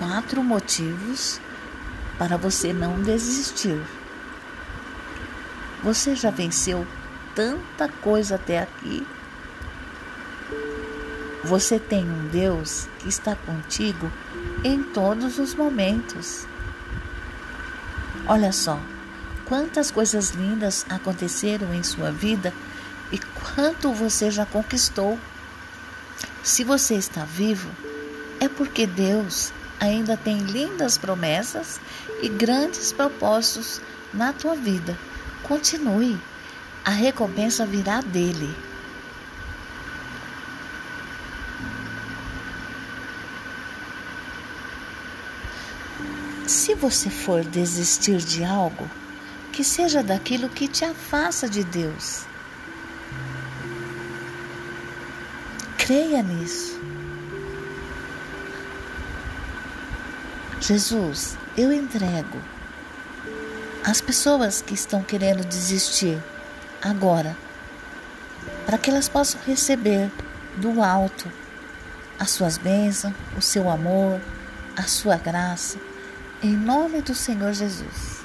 quatro motivos para você não desistir. Você já venceu tanta coisa até aqui. Você tem um Deus que está contigo em todos os momentos. Olha só, quantas coisas lindas aconteceram em sua vida e quanto você já conquistou. Se você está vivo, é porque Deus ainda tem lindas promessas e grandes propósitos na tua vida. Continue, a recompensa virá dele. Se você for desistir de algo, que seja daquilo que te afasta de Deus. Creia nisso. Jesus, eu entrego as pessoas que estão querendo desistir agora, para que elas possam receber do alto as suas bênçãos, o seu amor, a sua graça, em nome do Senhor Jesus.